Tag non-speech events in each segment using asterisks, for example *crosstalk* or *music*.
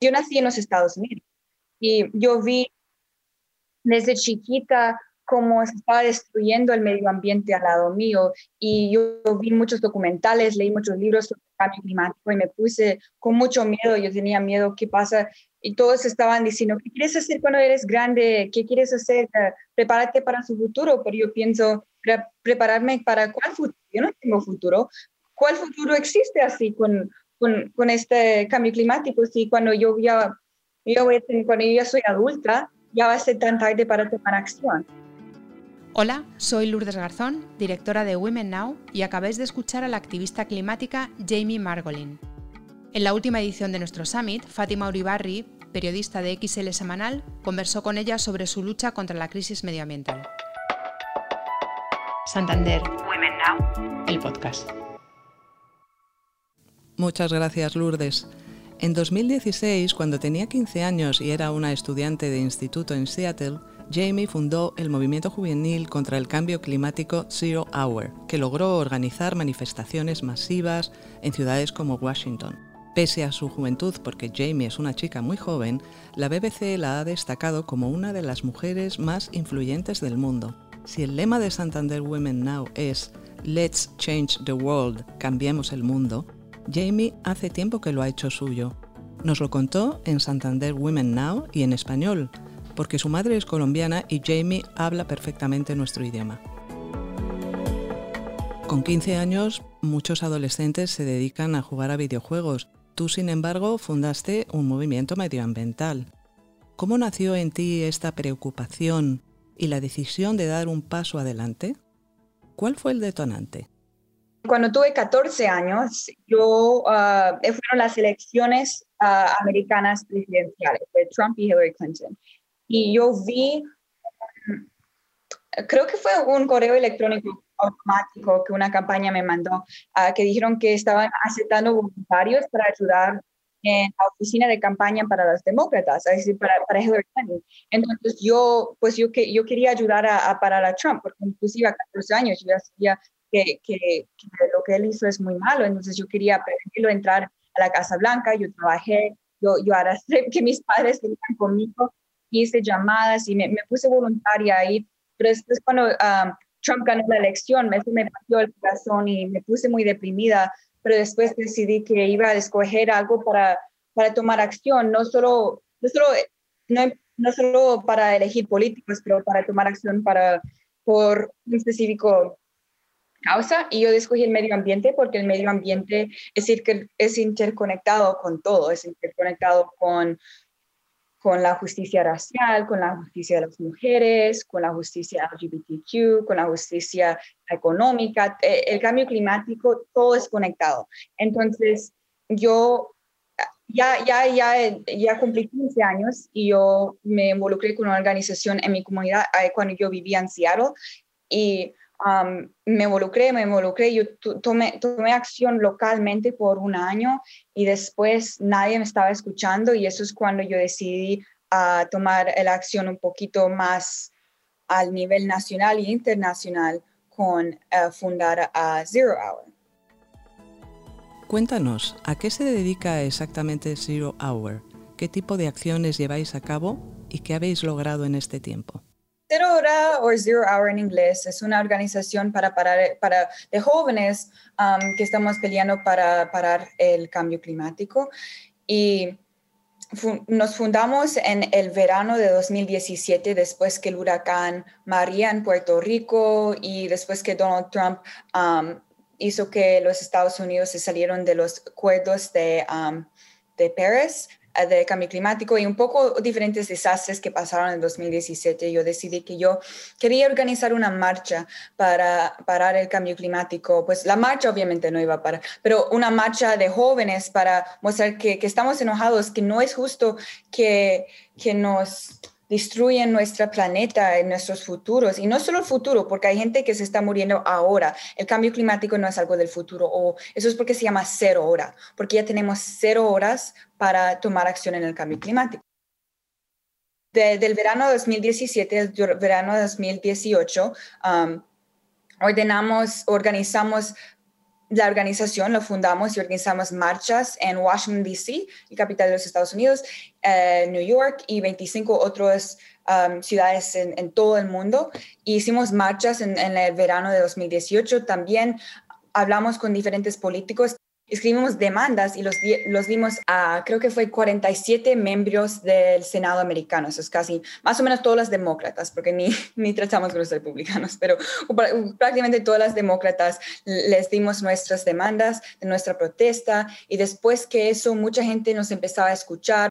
yo nací en los Estados Unidos y yo vi desde chiquita cómo se estaba destruyendo el medio ambiente al lado mío y yo vi muchos documentales, leí muchos libros sobre el cambio climático y me puse con mucho miedo, yo tenía miedo, ¿qué pasa? Y todos estaban diciendo, ¿qué quieres hacer cuando eres grande? ¿Qué quieres hacer? Prepárate para su futuro, pero yo pienso, prepararme para cuál futuro? Yo no tengo futuro. ¿Cuál futuro existe así con, con, con este cambio climático? Si cuando yo ya, yo cuando yo ya soy adulta, ya va a ser tan tarde para tomar acción. Hola, soy Lourdes Garzón, directora de Women Now, y acabáis de escuchar a la activista climática Jamie Margolin. En la última edición de nuestro summit, Fátima Uribarri, periodista de XL Semanal, conversó con ella sobre su lucha contra la crisis medioambiental. Santander, Women Now, el podcast. Muchas gracias, Lourdes. En 2016, cuando tenía 15 años y era una estudiante de instituto en Seattle, Jamie fundó el movimiento juvenil contra el cambio climático Zero Hour, que logró organizar manifestaciones masivas en ciudades como Washington. Pese a su juventud, porque Jamie es una chica muy joven, la BBC la ha destacado como una de las mujeres más influyentes del mundo. Si el lema de Santander Women Now es Let's Change the World, cambiemos el mundo, Jamie hace tiempo que lo ha hecho suyo. Nos lo contó en Santander Women Now y en español, porque su madre es colombiana y Jamie habla perfectamente nuestro idioma. Con 15 años, muchos adolescentes se dedican a jugar a videojuegos. Tú, sin embargo, fundaste un movimiento medioambiental. ¿Cómo nació en ti esta preocupación y la decisión de dar un paso adelante? ¿Cuál fue el detonante? Cuando tuve 14 años, yo, uh, fueron las elecciones ah, americanas presidenciales de Trump y Hillary Clinton y yo vi, creo que fue un correo electrónico automático que una campaña me mandó, ah, que dijeron que estaban aceptando voluntarios para ayudar en la oficina de campaña para los demócratas, es decir, para, para Hillary Clinton. Entonces yo, pues yo, que, yo quería ayudar a, a parar a Trump, porque inclusive a 14 años yo ya sabía que, que, lo que él hizo es muy malo, entonces yo quería prevenirlo entrar a la Casa Blanca, yo trabajé, yo, yo *laughs* que mis padres venían conmigo hice llamadas y me, me puse voluntaria ahí, pero después cuando um, Trump ganó la elección, me, me partió el corazón y me puse muy deprimida, pero después decidí que iba a escoger algo para, para tomar acción, no solo, no solo, no, no solo para elegir políticos, pero para tomar acción para, por un específico causa y yo escogí el medio ambiente porque el medio ambiente es, es interconectado con todo, es interconectado con con la justicia racial, con la justicia de las mujeres, con la justicia LGBTQ, con la justicia económica, eh, el cambio climático, todo es conectado. Entonces, yo ya, ya, ya, ya cumplí 15 años y yo me involucré con una organización en mi comunidad cuando yo vivía en Seattle y me involucré, me involucré, yo tomé, tomé acción localmente por un año y después nadie me estaba escuchando y eso es cuando yo decidí a tomar la acción un poquito más al nivel nacional e internacional con eh, fundar a Zero Hour. Cuéntanos, ¿a qué se dedica exactamente Zero Hour? ¿Qué tipo de acciones lleváis a cabo y qué habéis logrado en este tiempo? Zero Hora o Zero Hour en inglés es una organización para parar, para, de jóvenes um, que estamos peleando para parar el cambio climático. Y nos fundamos en el verano de 2017, después que el huracán María en Puerto Rico y después que Donald Trump um, hizo que los Estados Unidos se salieron de los acuerdos de, um, de Paris de cambio climático y un poco diferentes desastres que pasaron en 2017, yo decidí que yo quería organizar una marcha para parar el cambio climático. Pues la marcha obviamente no iba a parar, pero una marcha de jóvenes para mostrar que, que estamos enojados, que no es justo que, que nos destruyen nuestro planeta, nuestros futuros, y no solo el futuro, porque hay gente que se está muriendo ahora. El cambio climático no es algo del futuro, o eso es porque se llama cero hora, porque ya tenemos cero horas para tomar acción en el cambio climático. del verano 2017 al verano 2018, um, ordenamos, organizamos la organización lo fundamos y organizamos marchas en Washington, D.C., el capital de los Estados Unidos, eh, New York y 25 otras um, ciudades en, todo el mundo. hicimos marchas en el verano de 2018. También hablamos con diferentes políticos escribimos demandas y los, los dimos a, creo que fue 47 miembros del Senado americano, eso es casi más o menos todos los demócratas, porque ni, *laughs* ni tratamos con los republicanos, pero prácticamente todas las demócratas les dimos nuestras demandas de nuestra protesta y después que eso mucha gente nos empezaba a escuchar,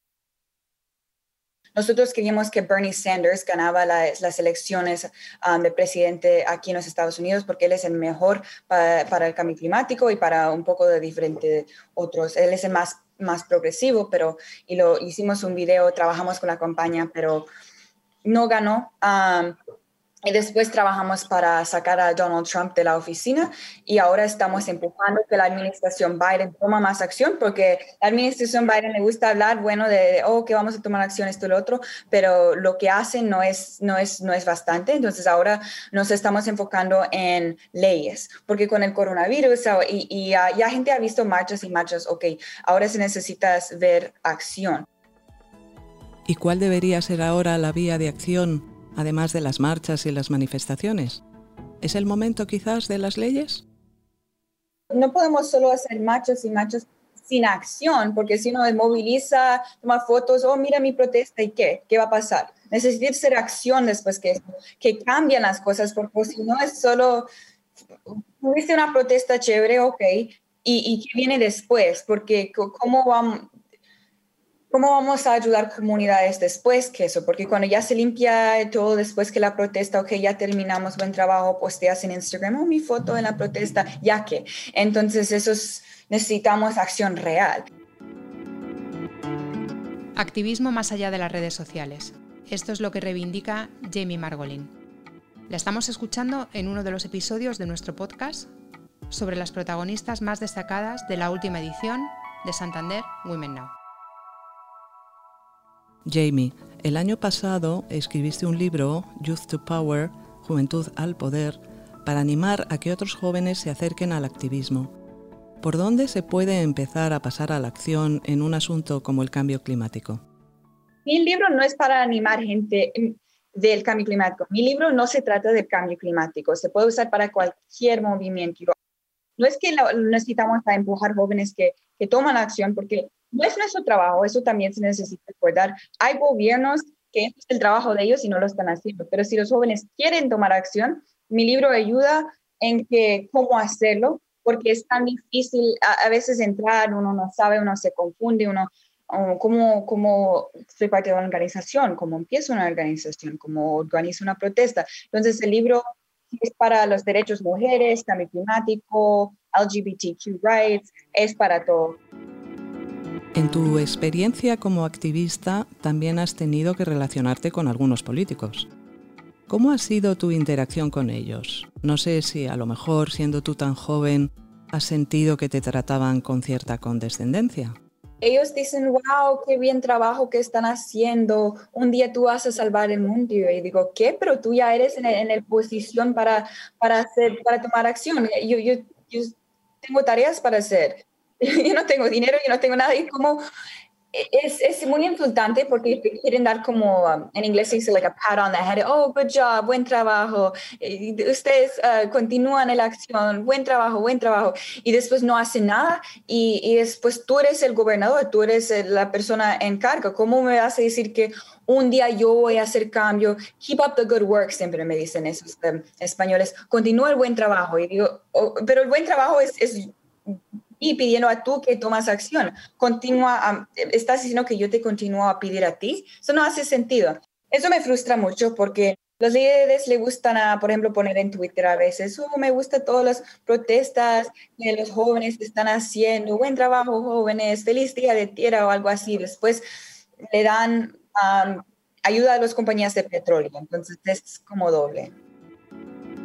nosotros queríamos que Bernie Sanders ganaba las elecciones um, de presidente aquí en los Estados Unidos porque él es el mejor para, el cambio climático y para un poco de diferente otros. Él es el más, más progresivo, pero y lo hicimos un video, trabajamos con la campaña, pero no ganó. Um, y después trabajamos para sacar a Donald Trump de la oficina y ahora estamos empujando que la administración Biden toma más acción porque la administración Biden le gusta hablar, bueno, de, oh, que vamos a tomar acción, esto y lo otro, pero lo que hacen no es, no, es, no es bastante. Entonces ahora nos estamos enfocando en leyes, porque con el coronavirus y, y ya gente ha visto marchas y marchas, ok, ahora se necesita ver acción. ¿Y cuál debería ser ahora la vía de acción además de las marchas y las manifestaciones? ¿Es el momento quizás de las leyes? No podemos solo hacer marchas y marchas sin acción, porque si uno moviliza, toma fotos, oh, mira mi protesta y qué, qué va a pasar. Necesita ser acción después que, que cambian las cosas, porque si no es solo, tuviste una protesta chévere, ok, y, y qué viene después, porque cómo vamos, ¿Cómo vamos a ayudar comunidades después que eso? Porque cuando ya se limpia todo después que la protesta, ok, ya terminamos, buen trabajo, posteas en Instagram, oh, mi foto en la protesta, ya que. Entonces, eso necesitamos acción real. Activismo más allá de las redes sociales. Esto es lo que reivindica Jamie Margolin. La estamos escuchando en uno de los episodios de nuestro podcast sobre las protagonistas más destacadas de la última edición de Santander Women Now. Jamie, el año pasado escribiste un libro, Youth to Power, Juventud al Poder, para animar a que otros jóvenes se acerquen al activismo. ¿Por dónde se puede empezar a pasar a la acción en un asunto como el cambio climático? Mi libro no es para animar gente del cambio climático. Mi libro no se trata del cambio climático. Se puede usar para cualquier movimiento. No es que necesitamos empujar jóvenes que, que toman acción, porque no es nuestro trabajo, eso también se necesita recordar. Hay gobiernos que es el trabajo de ellos y no lo están haciendo, pero si los jóvenes quieren tomar acción, mi libro ayuda en que cómo hacerlo, porque es tan difícil a, veces entrar, uno no sabe, uno se confunde, uno cómo, cómo soy parte de una organización, cómo empiezo una organización, cómo organizo una protesta. Entonces el libro es para los derechos mujeres, cambio climático, LGBTQ rights, es para todo. En tu experiencia como activista también has tenido que relacionarte con algunos políticos. ¿Cómo ha sido tu interacción con ellos? No sé si a lo mejor siendo tú tan joven has sentido que te trataban con cierta condescendencia. Ellos dicen, wow, qué bien trabajo que están haciendo, un día tú vas a salvar el mundo. Y digo, ¿qué? Pero tú ya eres en, la posición para, para, hacer, para tomar acción. Yo, yo, yo tengo tareas para hacer. *laughs* yo no tengo dinero, yo no tengo nada, y como es, es muy insultante porque quieren dar como, um, en inglés se dice like a pat on the head, oh, good job, buen trabajo, ustedes uh, continúan en la acción, buen trabajo, buen trabajo, y después no hacen nada, y, y, después tú eres el gobernador, tú eres la persona en cargo, ¿cómo me vas a decir que un día yo voy a hacer cambio? Keep up the good work, siempre me dicen esos um, españoles, continúa el buen trabajo, y digo, oh, pero el buen trabajo es, es y pidiendo a tú que tomas acción. Continúa, estás diciendo que yo te continúo a pedir a ti. Eso no hace sentido. Eso me frustra mucho porque los líderes le gustan, a, por ejemplo, poner en Twitter a veces, oh, me gusta todas las protestas que los jóvenes están haciendo, buen trabajo jóvenes, feliz día de tierra o algo así. Después le dan ayuda a las compañías de petróleo, entonces es como doble.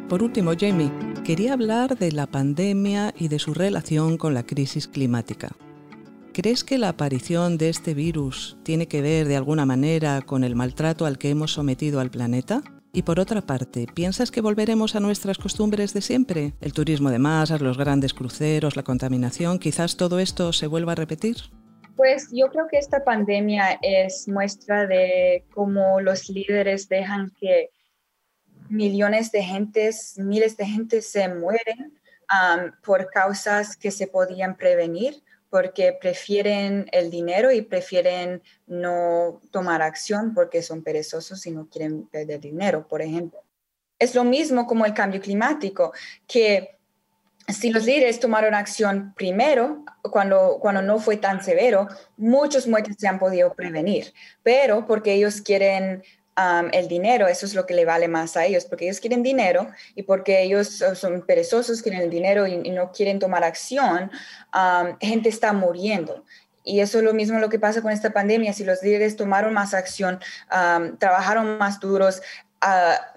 Por último, Jamie, quería hablar de la pandemia y de su relación con la crisis climática. ¿Crees que la aparición de este virus tiene que ver de alguna manera con el maltrato al que hemos sometido al planeta? Y por otra parte, ¿piensas que volveremos a nuestras costumbres de siempre? El turismo de masas, los grandes cruceros, la contaminación, quizás todo esto se vuelva a repetir. Pues yo creo que esta pandemia es muestra de cómo los líderes dejan que millones de gentes, miles de gente se mueren por causas que se podían prevenir porque prefieren el dinero y prefieren no tomar acción porque son perezosos y no quieren perder dinero, por ejemplo. Es lo mismo como el cambio climático, que si los líderes tomaron acción primero, cuando, cuando no fue tan severo, muchos muertes se han podido prevenir, pero porque ellos quieren el dinero, eso es lo que le vale más a ellos, porque ellos quieren dinero y porque ellos son perezosos, quieren el dinero y, no quieren tomar acción, gente está muriendo. Y eso es lo mismo lo que pasa con esta pandemia. Si los líderes tomaron más acción, trabajaron más duros, uh,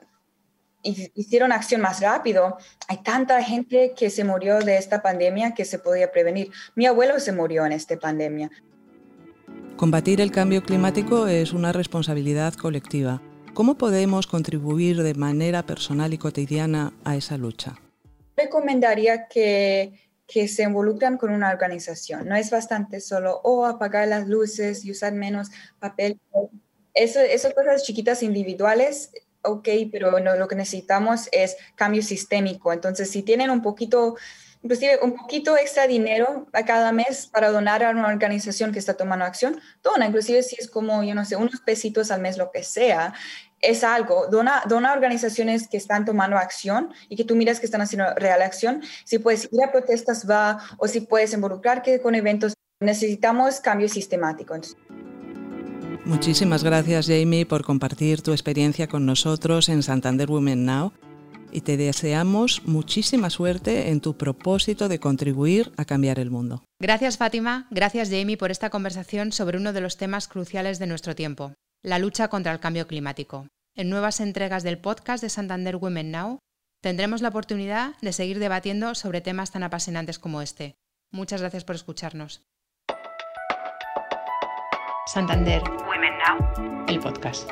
hicieron acción más rápido, hay tanta gente que se murió de esta pandemia que se podía prevenir. Mi abuelo se murió en esta pandemia. Combatir el cambio climático es una responsabilidad colectiva. ¿Cómo podemos contribuir de manera personal y cotidiana a esa lucha? Recomendaría que, que se involucren con una organización. No es bastante solo o apagar las luces y usar menos papel. Eso, esas cosas chiquitas individuales ok, pero lo que necesitamos es cambio sistémico. Entonces, si tienen un poquito inclusive un poquito extra dinero a cada mes para donar a una organización que está tomando acción, dona, inclusive si es como, yo no sé, unos pesitos al mes, lo que sea, es algo, dona, dona a organizaciones que están tomando acción y que tú miras que están haciendo real acción, si puedes ir a protestas, va, o si puedes involucrarte con eventos, necesitamos cambio sistemático. Muchísimas gracias Jamie por compartir tu experiencia con nosotros en Santander Women Now y te deseamos muchísima suerte en tu propósito de contribuir a cambiar el mundo. Gracias Fátima, gracias Jamie por esta conversación sobre uno de los temas cruciales de nuestro tiempo, la lucha contra el cambio climático. En nuevas entregas del podcast de Santander Women Now tendremos la oportunidad de seguir debatiendo sobre temas tan apasionantes como este. Muchas gracias por escucharnos. Santander Women Now, el podcast.